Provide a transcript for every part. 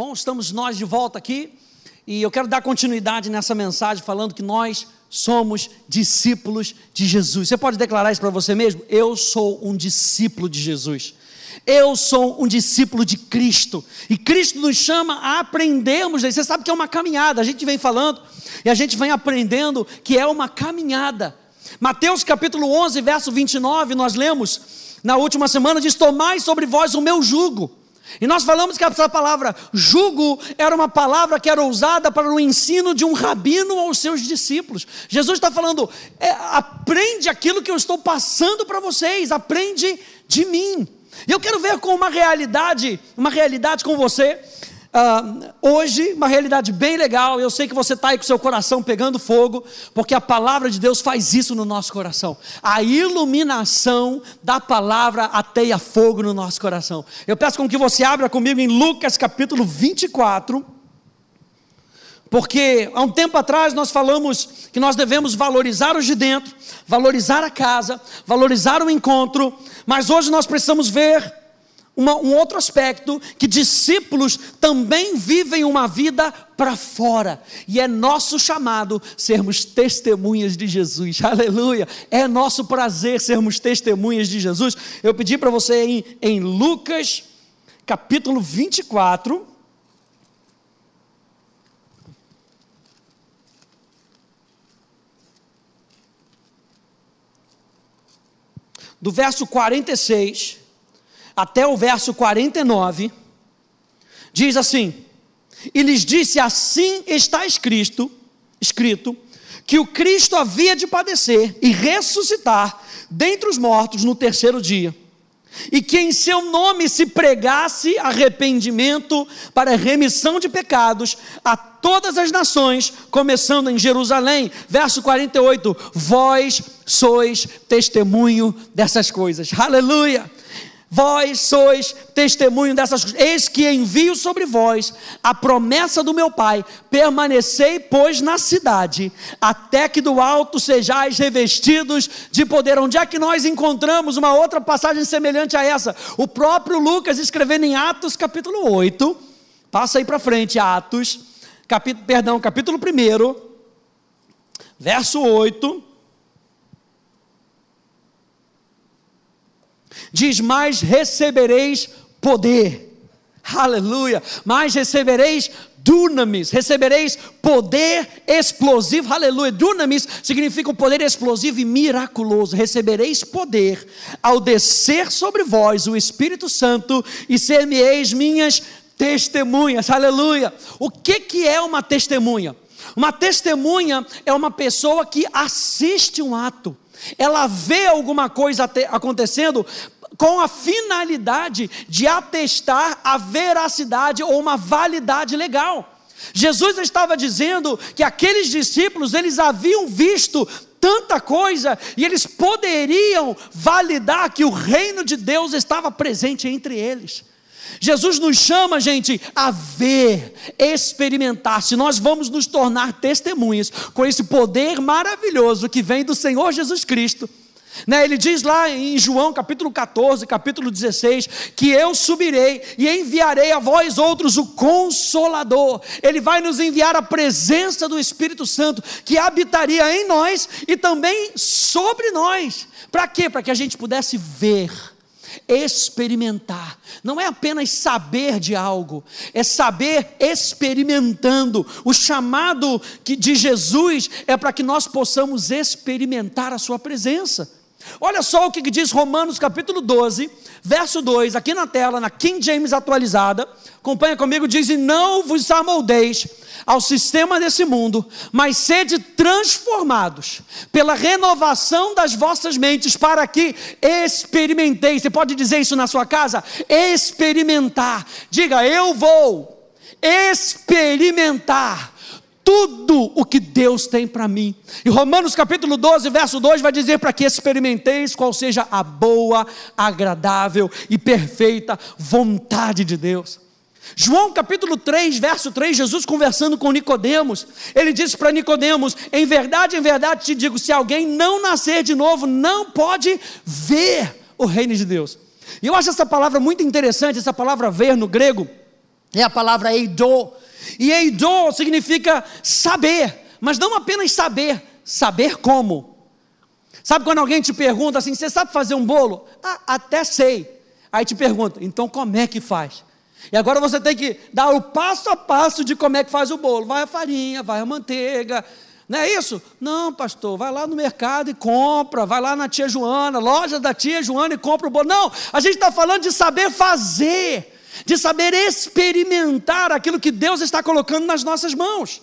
Bom, estamos nós de volta aqui e eu quero dar continuidade nessa mensagem falando que nós somos discípulos de Jesus. Você pode declarar isso para você mesmo? Eu sou um discípulo de Jesus. Eu sou um discípulo de Cristo. E Cristo nos chama a aprendermos. Você sabe que é uma caminhada. A gente vem falando e a gente vem aprendendo que é uma caminhada. Mateus capítulo 11, verso 29, nós lemos na última semana: diz: Tomai sobre vós o meu jugo e nós falamos que essa palavra jugo era uma palavra que era usada para o ensino de um rabino aos seus discípulos. Jesus está falando: é, aprende aquilo que eu estou passando para vocês, aprende de mim. E eu quero ver com uma realidade, uma realidade com você Uh, hoje, uma realidade bem legal. Eu sei que você está aí com seu coração pegando fogo, porque a palavra de Deus faz isso no nosso coração. A iluminação da palavra ateia fogo no nosso coração. Eu peço com que você abra comigo em Lucas capítulo 24. Porque há um tempo atrás nós falamos que nós devemos valorizar os de dentro, valorizar a casa, valorizar o encontro, mas hoje nós precisamos ver uma, um outro aspecto, que discípulos também vivem uma vida para fora, e é nosso chamado sermos testemunhas de Jesus, aleluia, é nosso prazer sermos testemunhas de Jesus. Eu pedi para você em, em Lucas, capítulo 24, do verso 46 até o verso 49, diz assim: E lhes disse: Assim está escrito, escrito, que o Cristo havia de padecer e ressuscitar dentre os mortos no terceiro dia, e que em seu nome se pregasse arrependimento para remissão de pecados a todas as nações, começando em Jerusalém. Verso 48: Vós sois testemunho dessas coisas. Aleluia! Vós sois testemunho dessas coisas. Eis que envio sobre vós a promessa do meu Pai. Permanecei, pois, na cidade, até que do alto sejais revestidos de poder. Onde é que nós encontramos uma outra passagem semelhante a essa? O próprio Lucas escrevendo em Atos, capítulo 8. Passa aí para frente, Atos, capítulo, perdão, capítulo 1, verso 8. Diz: Mais recebereis poder. Aleluia! Mais recebereis dunamis, recebereis poder explosivo, aleluia. Dunamis significa um poder explosivo e miraculoso. Recebereis poder ao descer sobre vós o Espírito Santo e ser-me-eis minhas testemunhas, aleluia. O que, que é uma testemunha? Uma testemunha é uma pessoa que assiste um ato, ela vê alguma coisa acontecendo com a finalidade de atestar a veracidade ou uma validade legal. Jesus estava dizendo que aqueles discípulos, eles haviam visto tanta coisa e eles poderiam validar que o reino de Deus estava presente entre eles. Jesus nos chama, gente, a ver, experimentar. Se nós vamos nos tornar testemunhas com esse poder maravilhoso que vem do Senhor Jesus Cristo, né, ele diz lá em João capítulo 14, capítulo 16, que eu subirei e enviarei a vós outros o Consolador. Ele vai nos enviar a presença do Espírito Santo que habitaria em nós e também sobre nós. Para quê? Para que a gente pudesse ver, experimentar. Não é apenas saber de algo, é saber experimentando. O chamado de Jesus é para que nós possamos experimentar a Sua presença. Olha só o que diz Romanos capítulo 12, verso 2, aqui na tela, na King James atualizada. Acompanha comigo, diz: E não vos amoldeis ao sistema desse mundo, mas sede transformados pela renovação das vossas mentes, para que experimenteis. Você pode dizer isso na sua casa? Experimentar. Diga, eu vou experimentar tudo o que Deus tem para mim. E Romanos capítulo 12, verso 2 vai dizer para que experimenteis qual seja a boa, agradável e perfeita vontade de Deus. João capítulo 3, verso 3, Jesus conversando com Nicodemos, ele disse para Nicodemos: "Em verdade, em verdade te digo, se alguém não nascer de novo, não pode ver o reino de Deus". E eu acho essa palavra muito interessante, essa palavra ver no grego, é a palavra eidô. E eidô significa saber, mas não apenas saber, saber como. Sabe quando alguém te pergunta assim: você sabe fazer um bolo? Ah, até sei. Aí te pergunta: então como é que faz? E agora você tem que dar o passo a passo de como é que faz o bolo. Vai a farinha, vai a manteiga. Não é isso? Não, pastor, vai lá no mercado e compra, vai lá na tia Joana, loja da tia Joana e compra o bolo. Não, a gente está falando de saber fazer, de saber experimentar aquilo que Deus está colocando nas nossas mãos.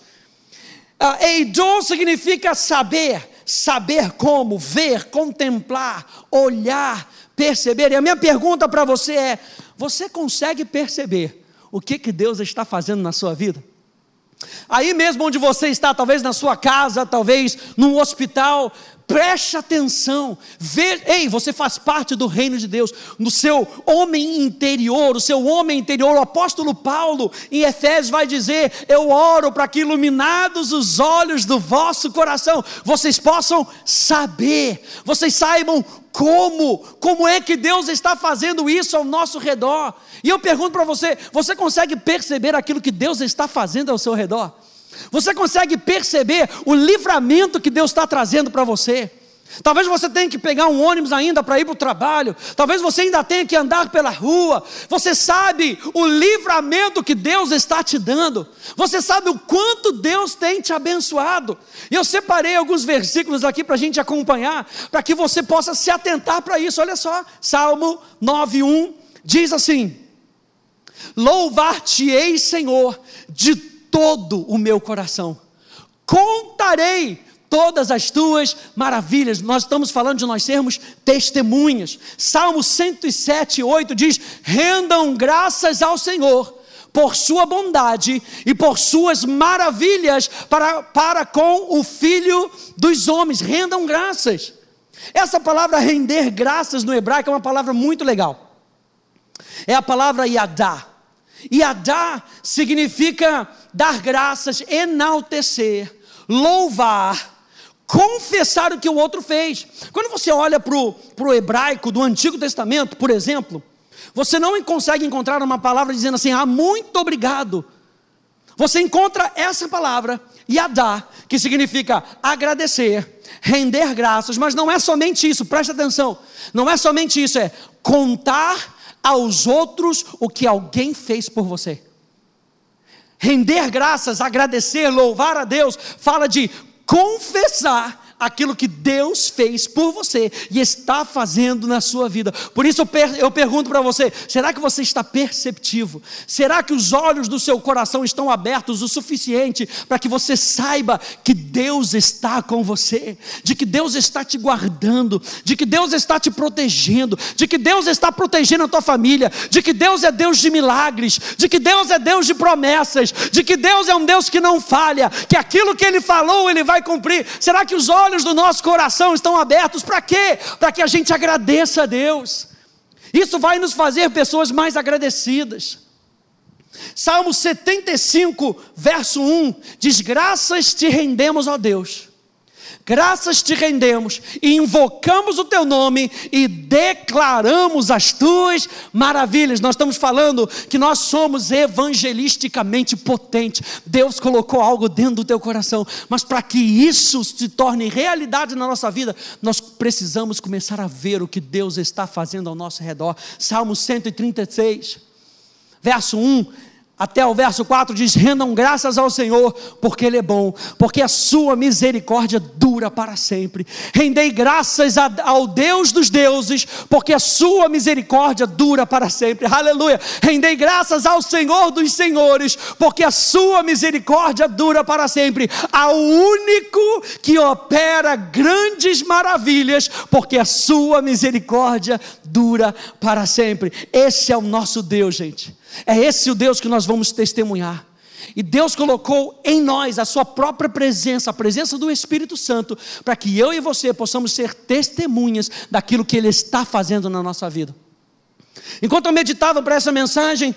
Uh, Eidon significa saber, saber como, ver, contemplar, olhar, perceber. E a minha pergunta para você é: você consegue perceber o que, que Deus está fazendo na sua vida? Aí mesmo onde você está, talvez na sua casa, talvez num hospital, preste atenção, ei, você faz parte do reino de Deus, no seu homem interior, o seu homem interior, o apóstolo Paulo em Efésios vai dizer: Eu oro para que iluminados os olhos do vosso coração, vocês possam saber, vocês saibam como, como é que Deus está fazendo isso ao nosso redor. E eu pergunto para você: você consegue perceber aquilo que Deus está fazendo ao seu redor? Você consegue perceber o livramento que Deus está trazendo para você? Talvez você tenha que pegar um ônibus ainda para ir para o trabalho. Talvez você ainda tenha que andar pela rua. Você sabe o livramento que Deus está te dando. Você sabe o quanto Deus tem te abençoado. E eu separei alguns versículos aqui para a gente acompanhar, para que você possa se atentar para isso. Olha só, Salmo 9:1 diz assim: Louvar-te-ei, Senhor, de todo o meu coração. Contarei todas as tuas maravilhas. Nós estamos falando de nós sermos testemunhas. Salmo 107, 8 diz: Rendam graças ao Senhor por sua bondade e por suas maravilhas para, para com o Filho dos homens. Rendam graças. Essa palavra render graças no hebraico é uma palavra muito legal. É a palavra yadá. Yadá significa dar graças, enaltecer, louvar, confessar o que o outro fez. Quando você olha para o hebraico do Antigo Testamento, por exemplo, você não consegue encontrar uma palavra dizendo assim, ah, muito obrigado. Você encontra essa palavra, yadá, que significa agradecer, render graças, mas não é somente isso, preste atenção, não é somente isso, é contar aos outros o que alguém fez por você. Render graças, agradecer, louvar a Deus, fala de confessar aquilo que Deus fez por você e está fazendo na sua vida. Por isso eu, per eu pergunto para você: será que você está perceptivo? Será que os olhos do seu coração estão abertos o suficiente para que você saiba que Deus está com você, de que Deus está te guardando, de que Deus está te protegendo, de que Deus está protegendo a tua família, de que Deus é Deus de milagres, de que Deus é Deus de promessas, de que Deus é um Deus que não falha, que aquilo que Ele falou Ele vai cumprir? Será que os olhos olhos do nosso coração estão abertos para quê? Para que a gente agradeça a Deus. Isso vai nos fazer pessoas mais agradecidas. Salmo 75, verso 1 diz: Graças te rendemos, ó Deus graças te rendemos, invocamos o teu nome e declaramos as tuas maravilhas. Nós estamos falando que nós somos evangelisticamente potentes. Deus colocou algo dentro do teu coração, mas para que isso se torne realidade na nossa vida, nós precisamos começar a ver o que Deus está fazendo ao nosso redor. Salmo 136, verso 1 até o verso 4 diz: rendam graças ao Senhor, porque Ele é bom, porque a sua misericórdia dura para sempre. Rendei graças ao Deus dos deuses, porque a sua misericórdia dura para sempre. Aleluia. Rendei graças ao Senhor dos senhores, porque a sua misericórdia dura para sempre. Ao único que opera grandes maravilhas, porque a sua misericórdia dura para sempre. Esse é o nosso Deus, gente. É esse o Deus que nós vamos testemunhar. E Deus colocou em nós a sua própria presença, a presença do Espírito Santo, para que eu e você possamos ser testemunhas daquilo que Ele está fazendo na nossa vida. Enquanto eu meditava para essa mensagem,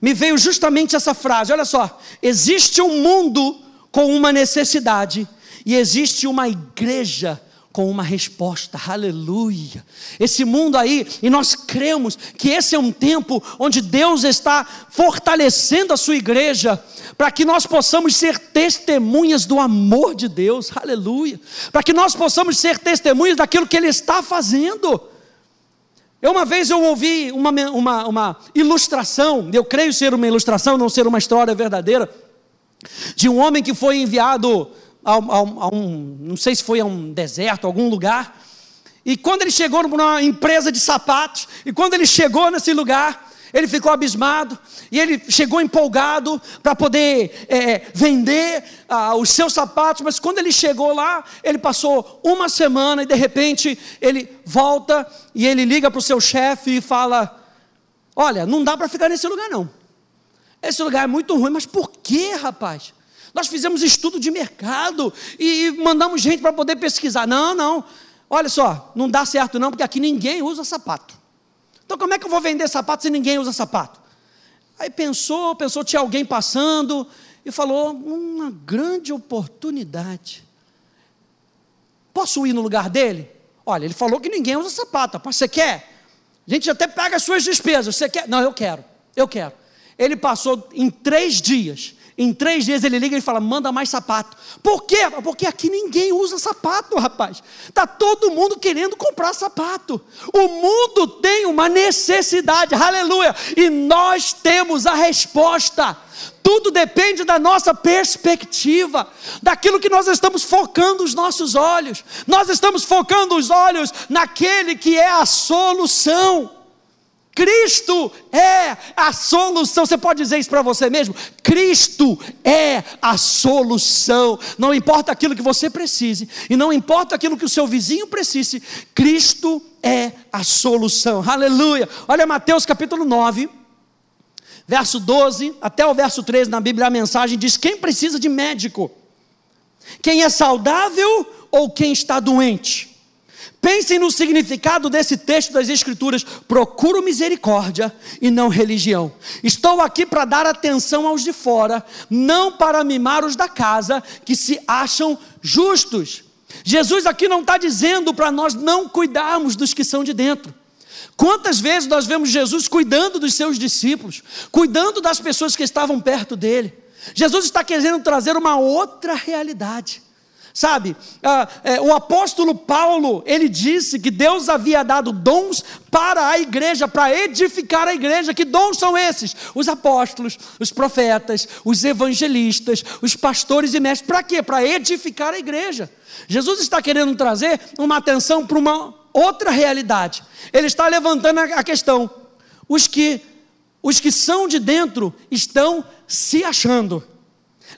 me veio justamente essa frase: olha só, existe um mundo com uma necessidade, e existe uma igreja com uma resposta, aleluia. Esse mundo aí, e nós cremos que esse é um tempo onde Deus está fortalecendo a sua igreja, para que nós possamos ser testemunhas do amor de Deus, aleluia. Para que nós possamos ser testemunhas daquilo que Ele está fazendo. Eu uma vez eu ouvi uma, uma, uma ilustração, eu creio ser uma ilustração, não ser uma história verdadeira, de um homem que foi enviado a, a, um, não sei se foi a um deserto, algum lugar, e quando ele chegou numa empresa de sapatos, e quando ele chegou nesse lugar, ele ficou abismado e ele chegou empolgado para poder é, vender ah, os seus sapatos, mas quando ele chegou lá, ele passou uma semana e de repente ele volta e ele liga para o seu chefe e fala: Olha, não dá para ficar nesse lugar não. Esse lugar é muito ruim, mas por que, rapaz? Nós fizemos estudo de mercado e mandamos gente para poder pesquisar. Não, não. Olha só, não dá certo não, porque aqui ninguém usa sapato. Então, como é que eu vou vender sapato se ninguém usa sapato? Aí pensou, pensou, tinha alguém passando e falou: uma grande oportunidade. Posso ir no lugar dele? Olha, ele falou que ninguém usa sapato. Você quer? A gente até paga as suas despesas. Você quer? Não, eu quero. Eu quero. Ele passou em três dias em três dias ele liga e fala: manda mais sapato. Por quê? Porque aqui ninguém usa sapato, rapaz. Está todo mundo querendo comprar sapato. O mundo tem uma necessidade, aleluia. E nós temos a resposta. Tudo depende da nossa perspectiva, daquilo que nós estamos focando os nossos olhos. Nós estamos focando os olhos naquele que é a solução. Cristo é a solução. Você pode dizer isso para você mesmo? Cristo é a solução. Não importa aquilo que você precise, e não importa aquilo que o seu vizinho precise, Cristo é a solução. Aleluia. Olha Mateus capítulo 9, verso 12 até o verso 13 na Bíblia, a mensagem diz: Quem precisa de médico? Quem é saudável ou quem está doente? Pensem no significado desse texto das Escrituras: procuro misericórdia e não religião. Estou aqui para dar atenção aos de fora, não para mimar os da casa que se acham justos. Jesus aqui não está dizendo para nós não cuidarmos dos que são de dentro. Quantas vezes nós vemos Jesus cuidando dos seus discípulos, cuidando das pessoas que estavam perto dele? Jesus está querendo trazer uma outra realidade. Sabe, ah, é, o apóstolo Paulo, ele disse que Deus havia dado dons para a igreja, para edificar a igreja. Que dons são esses? Os apóstolos, os profetas, os evangelistas, os pastores e mestres. Para quê? Para edificar a igreja. Jesus está querendo trazer uma atenção para uma outra realidade. Ele está levantando a questão: os que, os que são de dentro estão se achando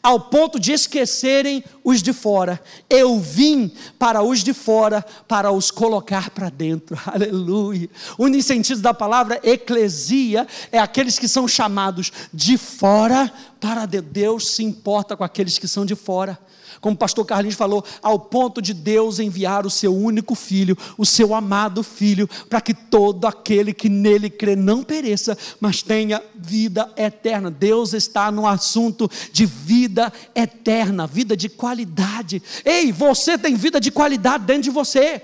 ao ponto de esquecerem os de fora. Eu vim para os de fora, para os colocar para dentro. Aleluia. O sentido da palavra eclesia é aqueles que são chamados de fora para Deus se importa com aqueles que são de fora como o pastor Carlinhos falou, ao ponto de Deus enviar o seu único filho, o seu amado filho, para que todo aquele que nele crê não pereça, mas tenha vida eterna. Deus está no assunto de vida eterna, vida de qualidade. Ei, você tem vida de qualidade dentro de você.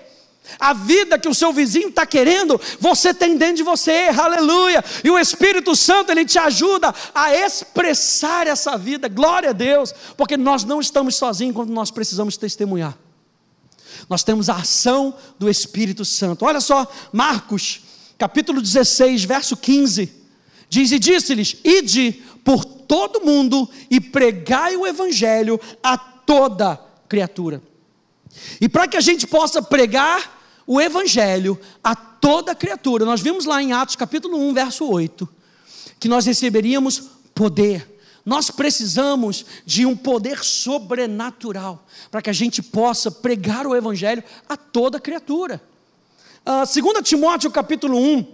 A vida que o seu vizinho está querendo, você tem dentro de você, aleluia. E o Espírito Santo, ele te ajuda a expressar essa vida, glória a Deus, porque nós não estamos sozinhos quando nós precisamos testemunhar. Nós temos a ação do Espírito Santo. Olha só, Marcos, capítulo 16, verso 15, diz: E disse-lhes: Ide por todo mundo e pregai o Evangelho a toda criatura. E para que a gente possa pregar o evangelho a toda criatura. Nós vimos lá em Atos capítulo 1, verso 8, que nós receberíamos poder. Nós precisamos de um poder sobrenatural para que a gente possa pregar o evangelho a toda criatura. Uh, 2 Timóteo capítulo 1,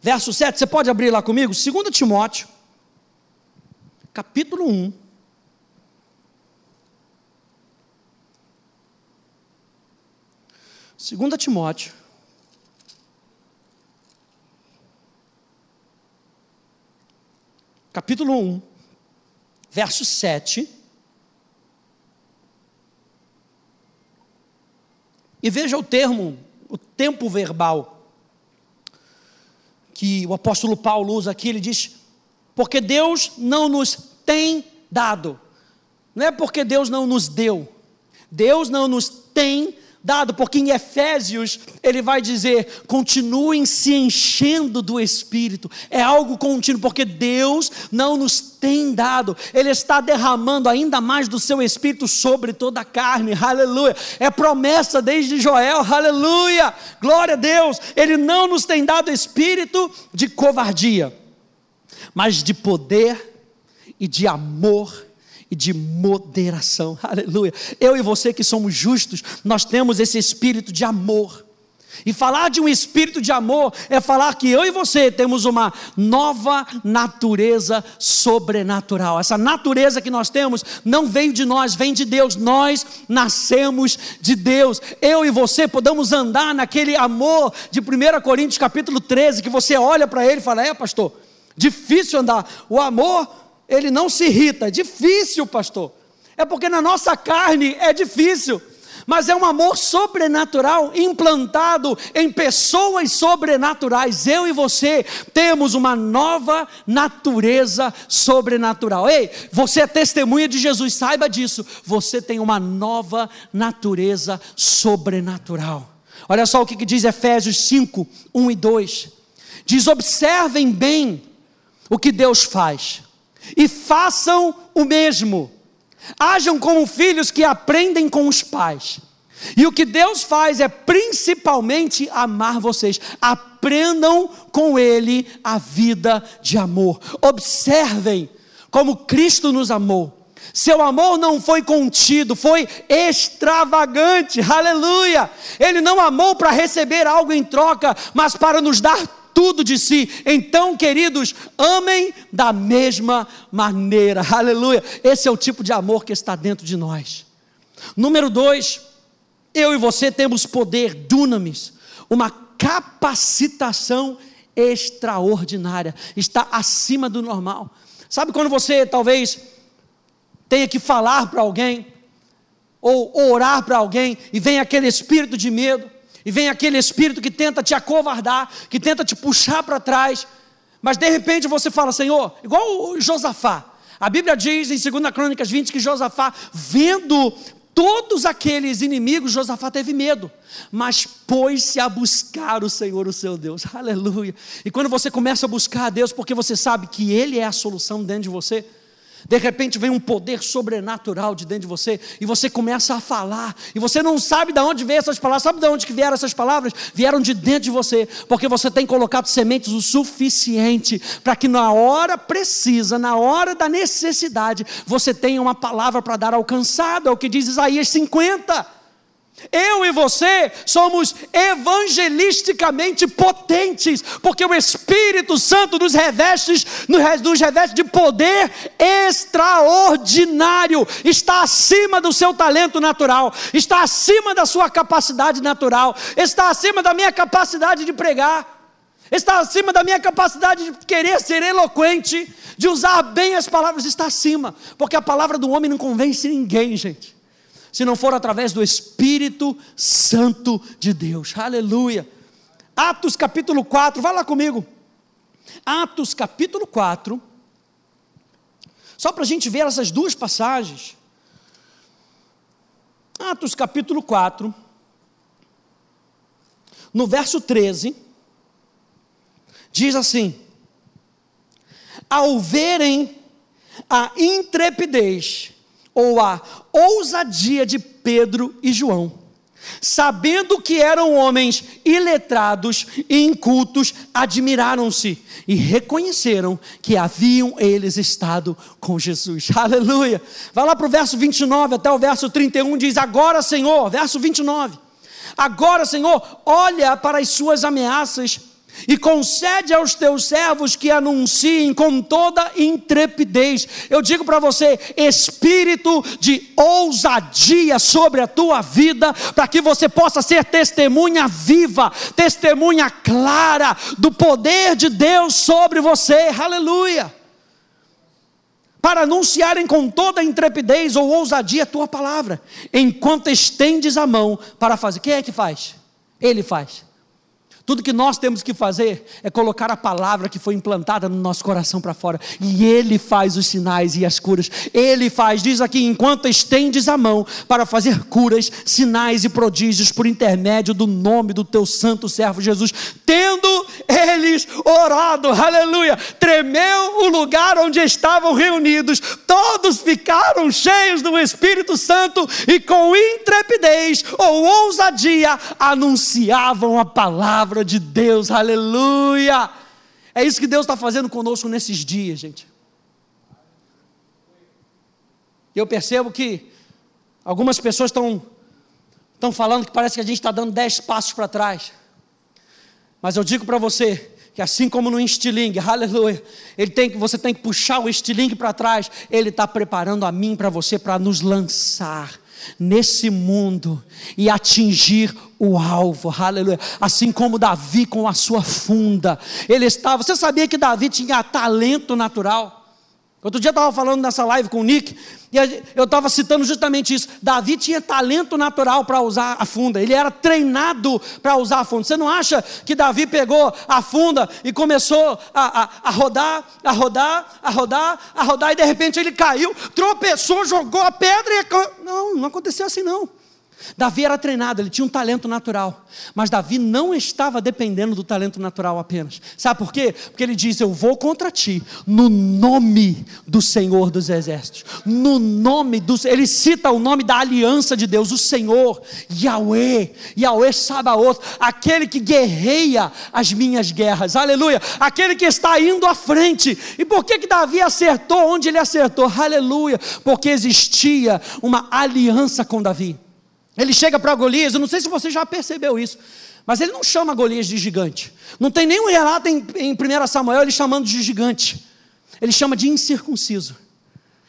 verso 7, você pode abrir lá comigo? 2 Timóteo, capítulo 1, 2 Timóteo. Capítulo 1, verso 7. E veja o termo, o tempo verbal, que o apóstolo Paulo usa aqui, ele diz: porque Deus não nos tem dado, não é porque Deus não nos deu, Deus não nos tem dado, porque em Efésios ele vai dizer: continuem se enchendo do Espírito, é algo contínuo, porque Deus não nos tem dado, Ele está derramando ainda mais do seu Espírito sobre toda a carne, aleluia, é promessa desde Joel, aleluia, glória a Deus, Ele não nos tem dado espírito de covardia, mas de poder e de amor e de moderação. Aleluia. Eu e você que somos justos, nós temos esse espírito de amor. E falar de um espírito de amor é falar que eu e você temos uma nova natureza sobrenatural. Essa natureza que nós temos não veio de nós, vem de Deus. Nós nascemos de Deus. Eu e você podemos andar naquele amor de 1 Coríntios capítulo 13, que você olha para ele e fala: "É, pastor, difícil andar. O amor ele não se irrita. É difícil, pastor. É porque na nossa carne é difícil. Mas é um amor sobrenatural implantado em pessoas sobrenaturais. Eu e você temos uma nova natureza sobrenatural. Ei, você é testemunha de Jesus, saiba disso. Você tem uma nova natureza sobrenatural. Olha só o que diz Efésios 5, 1 e 2. Diz: observem bem o que Deus faz e façam o mesmo. Hajam como filhos que aprendem com os pais. E o que Deus faz é principalmente amar vocês. Aprendam com Ele a vida de amor. Observem como Cristo nos amou. Seu amor não foi contido, foi extravagante, aleluia. Ele não amou para receber algo em troca, mas para nos dar tudo de si. Então, queridos, amem da mesma maneira. Aleluia. Esse é o tipo de amor que está dentro de nós. Número dois, eu e você temos poder, dunamis, uma capacitação extraordinária, está acima do normal. Sabe quando você talvez tenha que falar para alguém, ou orar para alguém, e vem aquele espírito de medo, e vem aquele espírito que tenta te acovardar, que tenta te puxar para trás, mas de repente você fala, Senhor, igual Josafá. A Bíblia diz em 2 Crônicas 20 que Josafá, vendo todos aqueles inimigos, Josafá teve medo, mas pôs-se a buscar o Senhor, o seu Deus, aleluia. E quando você começa a buscar a Deus, porque você sabe que Ele é a solução dentro de você, de repente vem um poder sobrenatural de dentro de você e você começa a falar e você não sabe de onde veio essas palavras. Sabe de onde que vieram essas palavras? Vieram de dentro de você, porque você tem colocado sementes o suficiente para que na hora precisa, na hora da necessidade, você tenha uma palavra para dar alcançado. É o que diz Isaías 50. Eu e você somos evangelisticamente potentes, porque o Espírito Santo nos reveste, nos reveste de poder extraordinário, está acima do seu talento natural, está acima da sua capacidade natural, está acima da minha capacidade de pregar, está acima da minha capacidade de querer ser eloquente, de usar bem as palavras, está acima, porque a palavra do homem não convence ninguém, gente se não for através do Espírito Santo de Deus. Aleluia. Atos capítulo 4, vai lá comigo. Atos capítulo 4. Só para a gente ver essas duas passagens. Atos capítulo 4, no verso 13, diz assim: Ao verem a intrepidez ou a ousadia de Pedro e João. Sabendo que eram homens iletrados e incultos, admiraram-se e reconheceram que haviam eles estado com Jesus. Aleluia! Vai lá para o verso 29 até o verso 31, diz: Agora, Senhor, verso 29. Agora, Senhor, olha para as suas ameaças e concede aos teus servos que anunciem com toda intrepidez. Eu digo para você, espírito de ousadia sobre a tua vida, para que você possa ser testemunha viva, testemunha clara do poder de Deus sobre você. Aleluia. para anunciarem com toda intrepidez ou ousadia a tua palavra, enquanto estendes a mão para fazer. Quem é que faz? Ele faz. Tudo que nós temos que fazer é colocar a palavra que foi implantada no nosso coração para fora. E Ele faz os sinais e as curas. Ele faz, diz aqui, enquanto estendes a mão para fazer curas, sinais e prodígios por intermédio do nome do teu santo servo Jesus. Tendo eles orado, aleluia, tremeu o lugar onde estavam reunidos. Todos ficaram cheios do Espírito Santo e com intrepidez ou ousadia anunciavam a palavra palavra de Deus, aleluia. É isso que Deus está fazendo conosco nesses dias, gente. E eu percebo que algumas pessoas estão, estão falando que parece que a gente está dando dez passos para trás. Mas eu digo para você que assim como no estilingue, aleluia, ele tem que, você tem que puxar o estilingue para trás, ele está preparando a mim para você para nos lançar nesse mundo e atingir o alvo, aleluia. Assim como Davi com a sua funda, ele estava. Você sabia que Davi tinha talento natural? Outro dia eu estava falando nessa live com o Nick, e eu estava citando justamente isso. Davi tinha talento natural para usar a funda, ele era treinado para usar a funda. Você não acha que Davi pegou a funda e começou a, a, a rodar, a rodar, a rodar, a rodar, e de repente ele caiu, tropeçou, jogou a pedra e. Não, não aconteceu assim não. Davi era treinado, ele tinha um talento natural, mas Davi não estava dependendo do talento natural apenas. Sabe por quê? Porque ele diz: Eu vou contra ti, no nome do Senhor dos Exércitos, no nome do. Ele cita o nome da aliança de Deus, o Senhor, Yahweh, Yahweh Sabaoth, aquele que guerreia as minhas guerras, aleluia, aquele que está indo à frente. E por que, que Davi acertou onde ele acertou? Aleluia, porque existia uma aliança com Davi. Ele chega para Golias, eu não sei se você já percebeu isso, mas ele não chama Golias de gigante. Não tem nenhum relato em, em 1 Samuel ele chamando de gigante. Ele chama de incircunciso.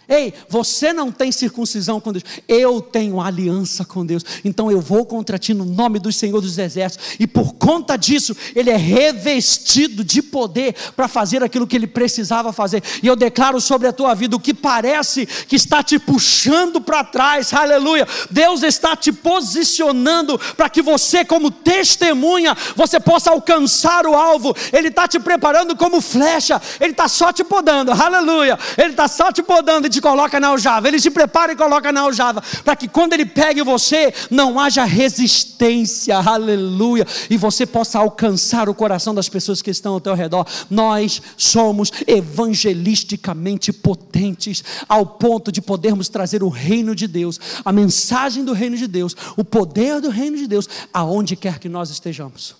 Ei, você não tem circuncisão com Deus, eu tenho aliança com Deus, então eu vou contra ti no nome do Senhor dos Exércitos, e por conta disso, ele é revestido de poder para fazer aquilo que ele precisava fazer, e eu declaro sobre a tua vida o que parece que está te puxando para trás, aleluia. Deus está te posicionando para que você, como testemunha, você possa alcançar o alvo, Ele está te preparando como flecha, Ele está só te podando, aleluia, Ele está só te podando te coloca na aljava, ele te prepara e coloca na aljava, para que quando ele pegue você, não haja resistência, aleluia, e você possa alcançar o coração das pessoas que estão ao teu redor. Nós somos evangelisticamente potentes, ao ponto de podermos trazer o reino de Deus, a mensagem do reino de Deus, o poder do reino de Deus, aonde quer que nós estejamos.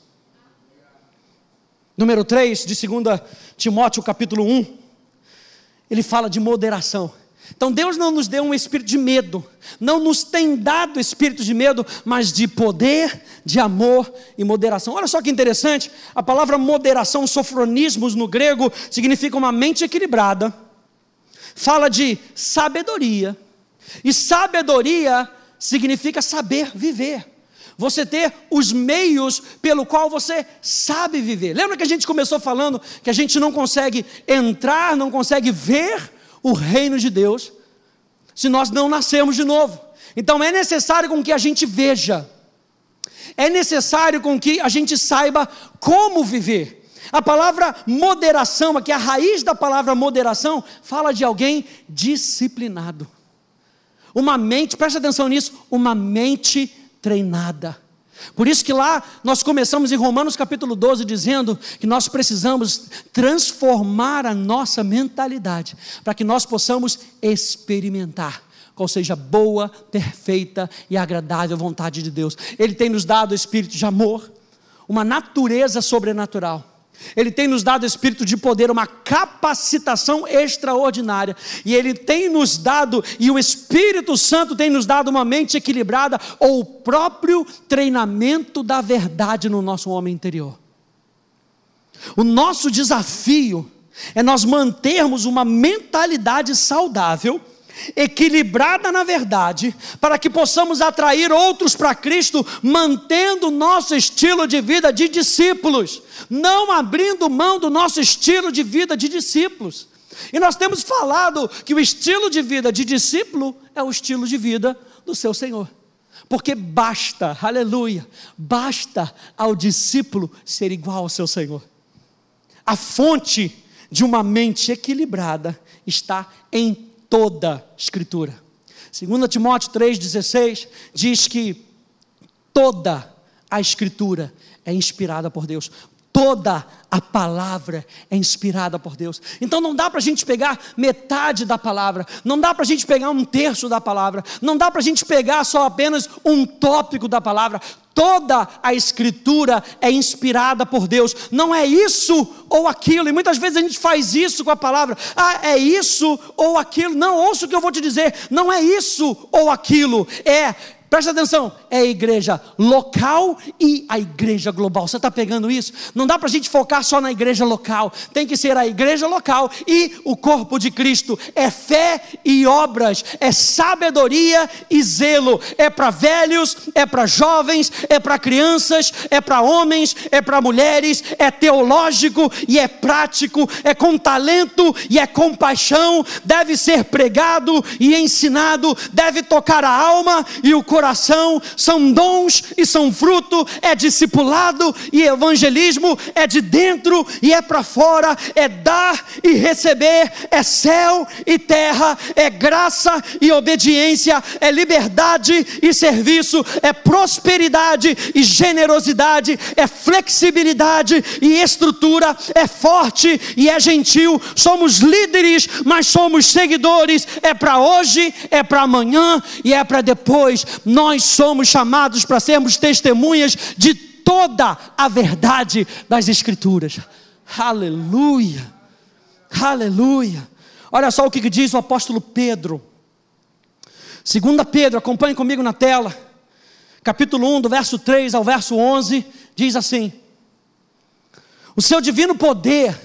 Número 3 de 2 Timóteo capítulo 1, ele fala de moderação. Então Deus não nos deu um espírito de medo, não nos tem dado espírito de medo, mas de poder, de amor e moderação. Olha só que interessante, a palavra moderação, sofronismos no grego, significa uma mente equilibrada, fala de sabedoria, e sabedoria significa saber viver. Você ter os meios pelo qual você sabe viver. Lembra que a gente começou falando que a gente não consegue entrar, não consegue ver o reino de Deus se nós não nascermos de novo. Então é necessário com que a gente veja, é necessário com que a gente saiba como viver. A palavra moderação, aqui a raiz da palavra moderação, fala de alguém disciplinado. Uma mente, preste atenção nisso, uma mente treinada. Por isso que lá nós começamos em Romanos capítulo 12 dizendo que nós precisamos transformar a nossa mentalidade para que nós possamos experimentar qual seja boa, perfeita e agradável vontade de Deus. Ele tem nos dado o espírito de amor, uma natureza sobrenatural ele tem nos dado espírito de poder, uma capacitação extraordinária. E Ele tem nos dado, e o Espírito Santo tem nos dado uma mente equilibrada, ou o próprio treinamento da verdade no nosso homem interior. O nosso desafio é nós mantermos uma mentalidade saudável equilibrada na verdade, para que possamos atrair outros para Cristo, mantendo nosso estilo de vida de discípulos, não abrindo mão do nosso estilo de vida de discípulos. E nós temos falado que o estilo de vida de discípulo é o estilo de vida do seu Senhor. Porque basta, aleluia, basta ao discípulo ser igual ao seu Senhor. A fonte de uma mente equilibrada está em toda Escritura. 2 Timóteo 3,16 diz que toda a Escritura é inspirada por Deus. Toda a palavra é inspirada por Deus. Então não dá para a gente pegar metade da palavra, não dá para a gente pegar um terço da palavra, não dá para a gente pegar só apenas um tópico da palavra. Toda a escritura é inspirada por Deus, não é isso ou aquilo, e muitas vezes a gente faz isso com a palavra, ah, é isso ou aquilo, não, ouça o que eu vou te dizer, não é isso ou aquilo, é Presta atenção, é a igreja local e a igreja global. Você está pegando isso? Não dá para a gente focar só na igreja local. Tem que ser a igreja local e o corpo de Cristo. É fé e obras, é sabedoria e zelo. É para velhos, é para jovens, é para crianças, é para homens, é para mulheres. É teológico e é prático. É com talento e é com paixão. Deve ser pregado e ensinado. Deve tocar a alma e o coração coração, são dons e são fruto, é discipulado e evangelismo, é de dentro e é para fora, é dar e receber, é céu e terra, é graça e obediência, é liberdade e serviço, é prosperidade e generosidade, é flexibilidade e estrutura, é forte e é gentil. Somos líderes, mas somos seguidores, é para hoje, é para amanhã e é para depois nós somos chamados para sermos testemunhas de toda a verdade das Escrituras. Aleluia, aleluia. Olha só o que diz o apóstolo Pedro. Segunda Pedro, acompanhe comigo na tela. Capítulo 1, do verso 3 ao verso 11, diz assim: O seu divino poder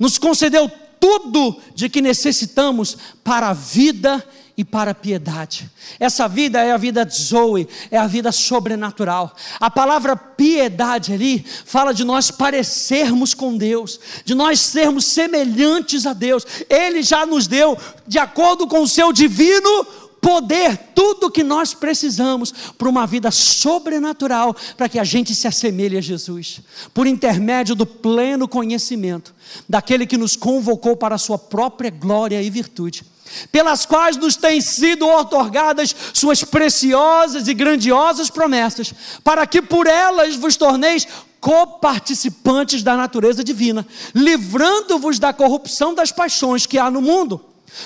nos concedeu tudo de que necessitamos para a vida e e para a piedade. Essa vida é a vida de Zoe, é a vida sobrenatural. A palavra piedade ali fala de nós parecermos com Deus, de nós sermos semelhantes a Deus. Ele já nos deu, de acordo com o seu divino poder, tudo que nós precisamos para uma vida sobrenatural, para que a gente se assemelhe a Jesus, por intermédio do pleno conhecimento daquele que nos convocou para a sua própria glória e virtude pelas quais nos têm sido otorgadas suas preciosas e grandiosas promessas, para que por elas vos torneis coparticipantes da natureza divina, livrando-vos da corrupção das paixões que há no mundo.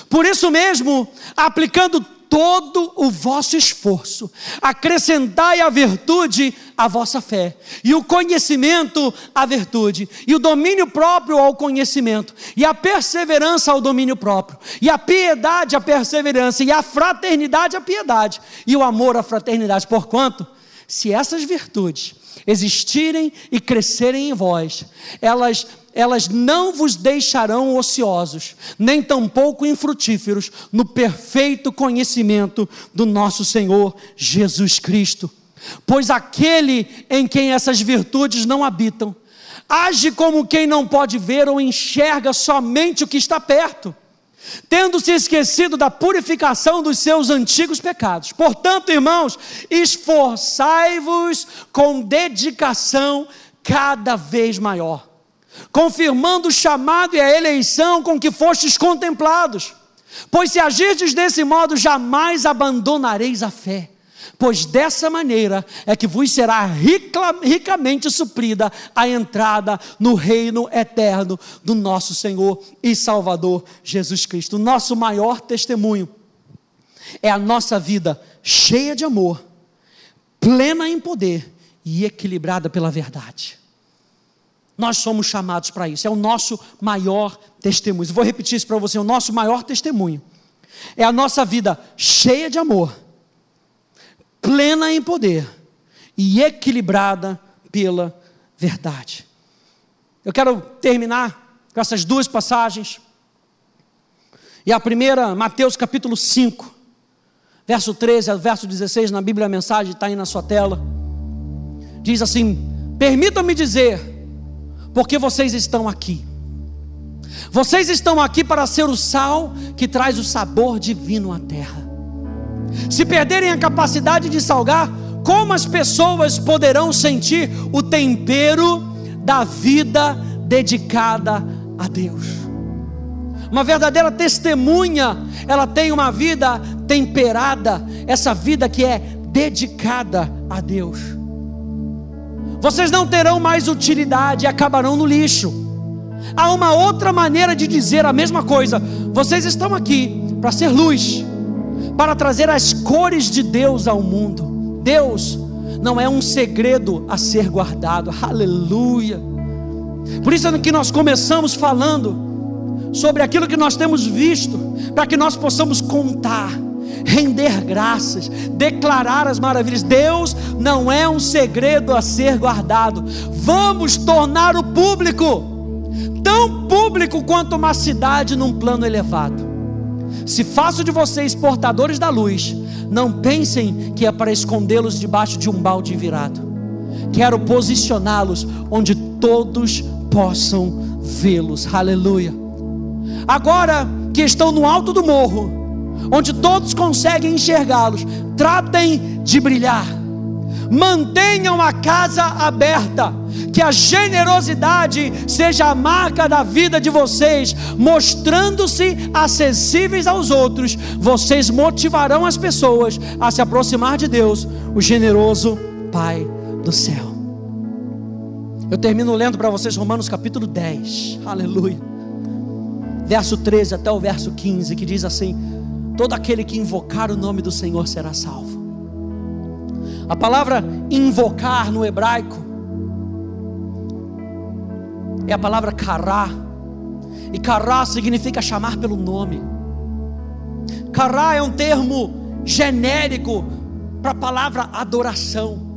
Por isso mesmo, aplicando todo o vosso esforço, acrescentai a virtude à vossa fé, e o conhecimento à virtude, e o domínio próprio ao conhecimento, e a perseverança ao domínio próprio, e a piedade à perseverança, e a fraternidade à piedade, e o amor à fraternidade. Porquanto, se essas virtudes existirem e crescerem em vós, elas elas não vos deixarão ociosos, nem tampouco infrutíferos, no perfeito conhecimento do nosso Senhor Jesus Cristo. Pois aquele em quem essas virtudes não habitam, age como quem não pode ver ou enxerga somente o que está perto, tendo se esquecido da purificação dos seus antigos pecados. Portanto, irmãos, esforçai-vos com dedicação cada vez maior confirmando o chamado e a eleição com que fostes contemplados. Pois se agirdes desse modo, jamais abandonareis a fé, pois dessa maneira é que vos será rica, ricamente suprida a entrada no reino eterno do nosso Senhor e Salvador Jesus Cristo. O nosso maior testemunho é a nossa vida cheia de amor, plena em poder e equilibrada pela verdade. Nós somos chamados para isso, é o nosso maior testemunho. Vou repetir isso para você: o nosso maior testemunho é a nossa vida cheia de amor, plena em poder e equilibrada pela verdade. Eu quero terminar com essas duas passagens. E a primeira, Mateus capítulo 5, verso 13 ao verso 16, na Bíblia a mensagem está aí na sua tela. Diz assim: Permitam-me dizer porque vocês estão aqui. Vocês estão aqui para ser o sal que traz o sabor divino à terra. Se perderem a capacidade de salgar, como as pessoas poderão sentir o tempero da vida dedicada a Deus? Uma verdadeira testemunha, ela tem uma vida temperada, essa vida que é dedicada a Deus. Vocês não terão mais utilidade e acabarão no lixo. Há uma outra maneira de dizer a mesma coisa. Vocês estão aqui para ser luz, para trazer as cores de Deus ao mundo. Deus não é um segredo a ser guardado. Aleluia. Por isso é que nós começamos falando sobre aquilo que nós temos visto, para que nós possamos contar, render graças, declarar as maravilhas. Deus não é um segredo a ser guardado. Vamos tornar o público tão público quanto uma cidade num plano elevado. Se faço de vocês portadores da luz, não pensem que é para escondê-los debaixo de um balde virado. Quero posicioná-los onde todos possam vê-los. Aleluia agora que estão no alto do morro, onde todos conseguem enxergá-los, tratem de brilhar, mantenham a casa aberta, que a generosidade seja a marca da vida de vocês, mostrando-se acessíveis aos outros, vocês motivarão as pessoas a se aproximar de Deus, o generoso Pai do céu. Eu termino lendo para vocês Romanos capítulo 10, aleluia. Verso 13 até o verso 15, que diz assim: Todo aquele que invocar o nome do Senhor será salvo. A palavra invocar no hebraico é a palavra kará, e kará significa chamar pelo nome. Kará é um termo genérico para a palavra adoração.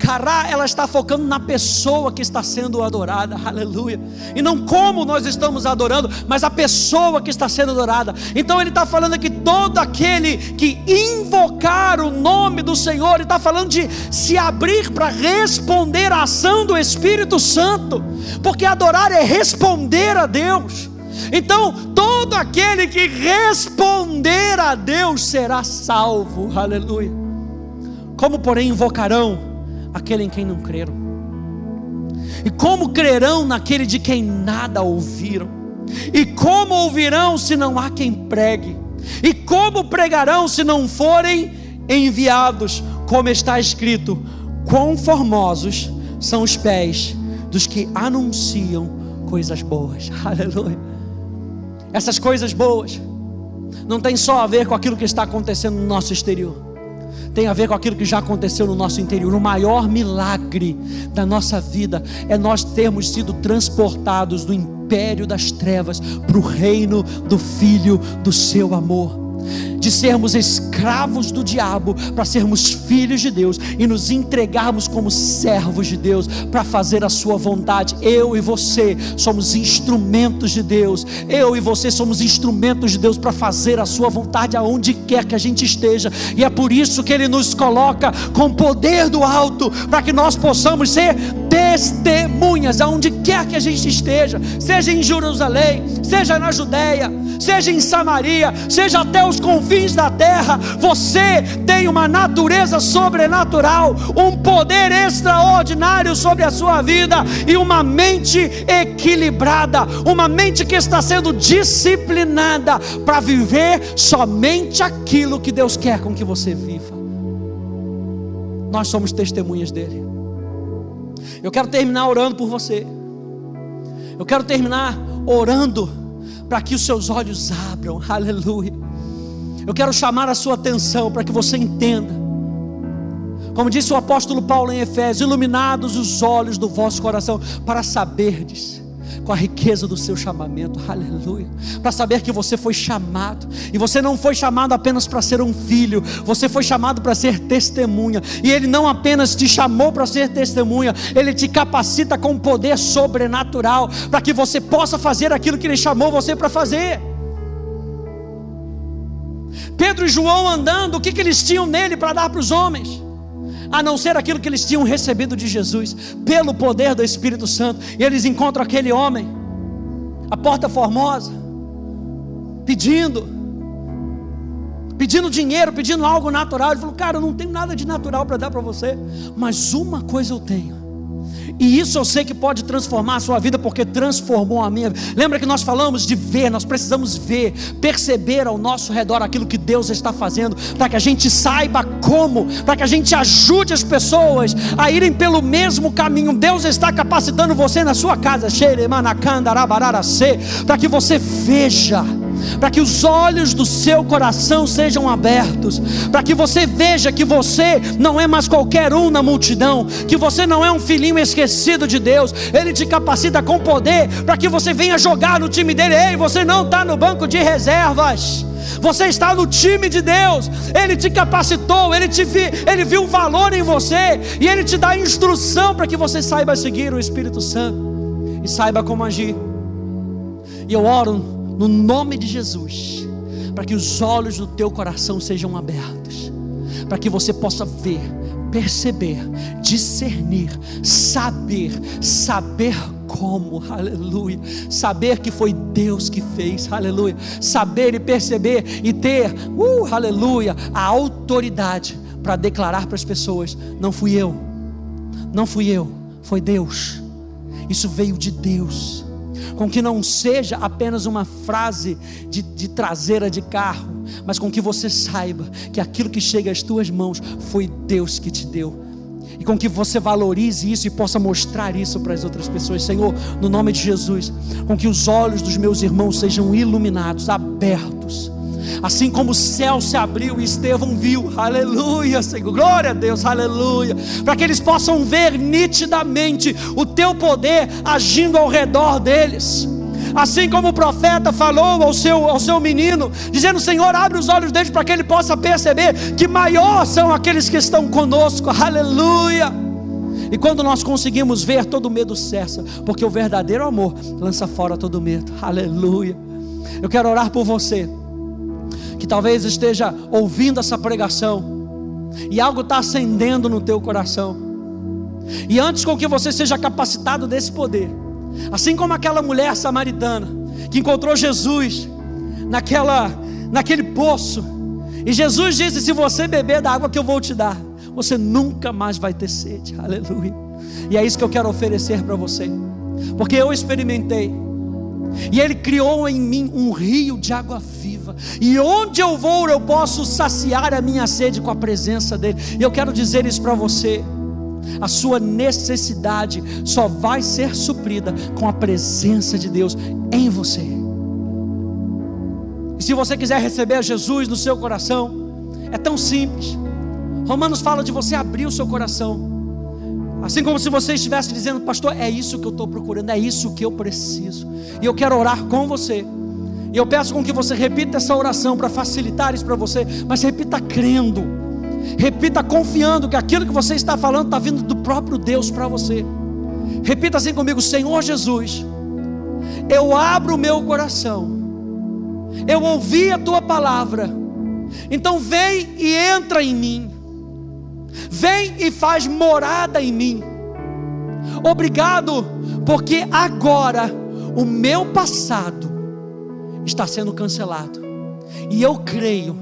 Cará, ela está focando na pessoa que está sendo adorada, aleluia. E não como nós estamos adorando, mas a pessoa que está sendo adorada. Então ele está falando que todo aquele que invocar o nome do Senhor, ele está falando de se abrir para responder à ação do Espírito Santo, porque adorar é responder a Deus. Então, todo aquele que responder a Deus será salvo, aleluia. Como, porém, invocarão aquele em quem não creram? E como crerão naquele de quem nada ouviram? E como ouvirão se não há quem pregue? E como pregarão se não forem enviados? Como está escrito: quão formosos são os pés dos que anunciam coisas boas. Aleluia. Essas coisas boas não tem só a ver com aquilo que está acontecendo no nosso exterior tem a ver com aquilo que já aconteceu no nosso interior. O maior milagre da nossa vida é nós termos sido transportados do império das trevas para o reino do Filho do seu amor de sermos escravos do diabo para sermos filhos de Deus e nos entregarmos como servos de Deus para fazer a sua vontade. Eu e você somos instrumentos de Deus. Eu e você somos instrumentos de Deus para fazer a sua vontade aonde quer que a gente esteja. E é por isso que ele nos coloca com poder do alto para que nós possamos ser testemunhas aonde quer que a gente esteja, seja em Jerusalém, seja na Judéia, seja em Samaria, seja até os confins da terra. Você tem uma natureza sobrenatural, um poder extraordinário sobre a sua vida e uma mente equilibrada, uma mente que está sendo disciplinada para viver somente aquilo que Deus quer com que você viva. Nós somos testemunhas dele. Eu quero terminar orando por você. Eu quero terminar orando para que os seus olhos abram. Aleluia. Eu quero chamar a sua atenção para que você entenda. Como disse o apóstolo Paulo em Efésios, iluminados os olhos do vosso coração para saberdes com a riqueza do seu chamamento, aleluia. Para saber que você foi chamado, e você não foi chamado apenas para ser um filho, você foi chamado para ser testemunha, e Ele não apenas te chamou para ser testemunha, Ele te capacita com poder sobrenatural, para que você possa fazer aquilo que Ele chamou você para fazer. Pedro e João andando, o que, que eles tinham nele para dar para os homens? A não ser aquilo que eles tinham recebido de Jesus, pelo poder do Espírito Santo. E eles encontram aquele homem, a porta formosa, pedindo, pedindo dinheiro, pedindo algo natural. Ele falou: Cara, eu não tenho nada de natural para dar para você, mas uma coisa eu tenho. E isso eu sei que pode transformar a sua vida, porque transformou a minha. Lembra que nós falamos de ver, nós precisamos ver, perceber ao nosso redor aquilo que Deus está fazendo, para que a gente saiba como, para que a gente ajude as pessoas a irem pelo mesmo caminho. Deus está capacitando você na sua casa, para que você veja para que os olhos do seu coração sejam abertos, para que você veja que você não é mais qualquer um na multidão, que você não é um filhinho esquecido de Deus, Ele te capacita com poder para que você venha jogar no time dele. Ei, você não está no banco de reservas. Você está no time de Deus. Ele te capacitou, ele te vi, ele viu valor em você e ele te dá instrução para que você saiba seguir o Espírito Santo e saiba como agir. E eu oro no nome de Jesus, para que os olhos do teu coração sejam abertos, para que você possa ver, perceber, discernir, saber, saber como, aleluia, saber que foi Deus que fez, aleluia, saber e perceber e ter, uh, aleluia, a autoridade para declarar para as pessoas: não fui eu, não fui eu, foi Deus, isso veio de Deus com que não seja apenas uma frase de, de traseira de carro, mas com que você saiba que aquilo que chega às tuas mãos foi Deus que te deu. E com que você valorize isso e possa mostrar isso para as outras pessoas, Senhor, no nome de Jesus, com que os olhos dos meus irmãos sejam iluminados, abertos, Assim como o céu se abriu e Estevão viu, aleluia, Senhor, glória a Deus, aleluia, para que eles possam ver nitidamente o teu poder agindo ao redor deles. Assim como o profeta falou ao seu, ao seu menino, dizendo: Senhor, abre os olhos deles para que ele possa perceber que maior são aqueles que estão conosco, aleluia. E quando nós conseguimos ver, todo medo cessa, porque o verdadeiro amor lança fora todo medo, aleluia. Eu quero orar por você que talvez esteja ouvindo essa pregação e algo está acendendo no teu coração. E antes com que você seja capacitado desse poder, assim como aquela mulher samaritana que encontrou Jesus naquela naquele poço, e Jesus disse: Se você beber da água que eu vou te dar, você nunca mais vai ter sede. Aleluia. E é isso que eu quero oferecer para você, porque eu experimentei, e Ele criou em mim um rio de água viva e onde eu vou, eu posso saciar a minha sede com a presença dEle. E eu quero dizer isso para você. A sua necessidade só vai ser suprida com a presença de Deus em você. E se você quiser receber Jesus no seu coração, é tão simples. Romanos fala de você abrir o seu coração. Assim como se você estivesse dizendo, pastor, é isso que eu estou procurando, é isso que eu preciso. E eu quero orar com você. E eu peço com que você repita essa oração para facilitar isso para você, mas repita crendo, repita confiando que aquilo que você está falando está vindo do próprio Deus para você. Repita assim comigo: Senhor Jesus, eu abro o meu coração, eu ouvi a tua palavra, então vem e entra em mim, vem e faz morada em mim. Obrigado, porque agora o meu passado está sendo cancelado. E eu creio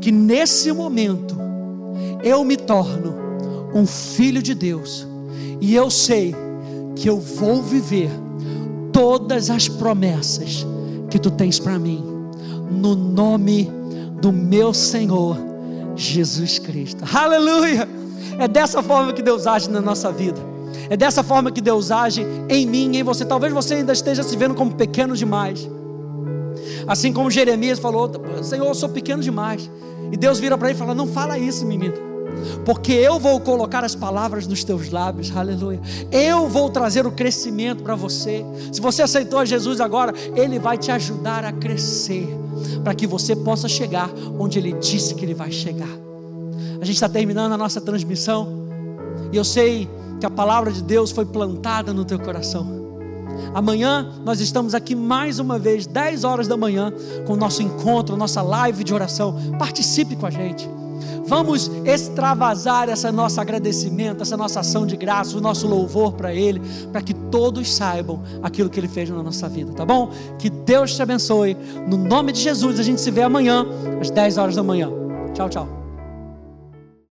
que nesse momento eu me torno um filho de Deus. E eu sei que eu vou viver todas as promessas que tu tens para mim. No nome do meu Senhor Jesus Cristo. Aleluia! É dessa forma que Deus age na nossa vida. É dessa forma que Deus age em mim, em você. Talvez você ainda esteja se vendo como pequeno demais. Assim como Jeremias falou: Senhor, eu sou pequeno demais. E Deus vira para ele e fala: Não fala isso, menino. Porque eu vou colocar as palavras nos teus lábios, aleluia. Eu vou trazer o crescimento para você. Se você aceitou Jesus agora, Ele vai te ajudar a crescer, para que você possa chegar onde Ele disse que Ele vai chegar. A gente está terminando a nossa transmissão, e eu sei que a palavra de Deus foi plantada no teu coração. Amanhã nós estamos aqui mais uma vez, 10 horas da manhã, com o nosso encontro, nossa live de oração. Participe com a gente. Vamos extravasar essa nosso agradecimento, essa nossa ação de graça, o nosso louvor para Ele, para que todos saibam aquilo que Ele fez na nossa vida, tá bom? Que Deus te abençoe. No nome de Jesus, a gente se vê amanhã, às 10 horas da manhã. Tchau, tchau.